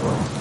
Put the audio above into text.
Well.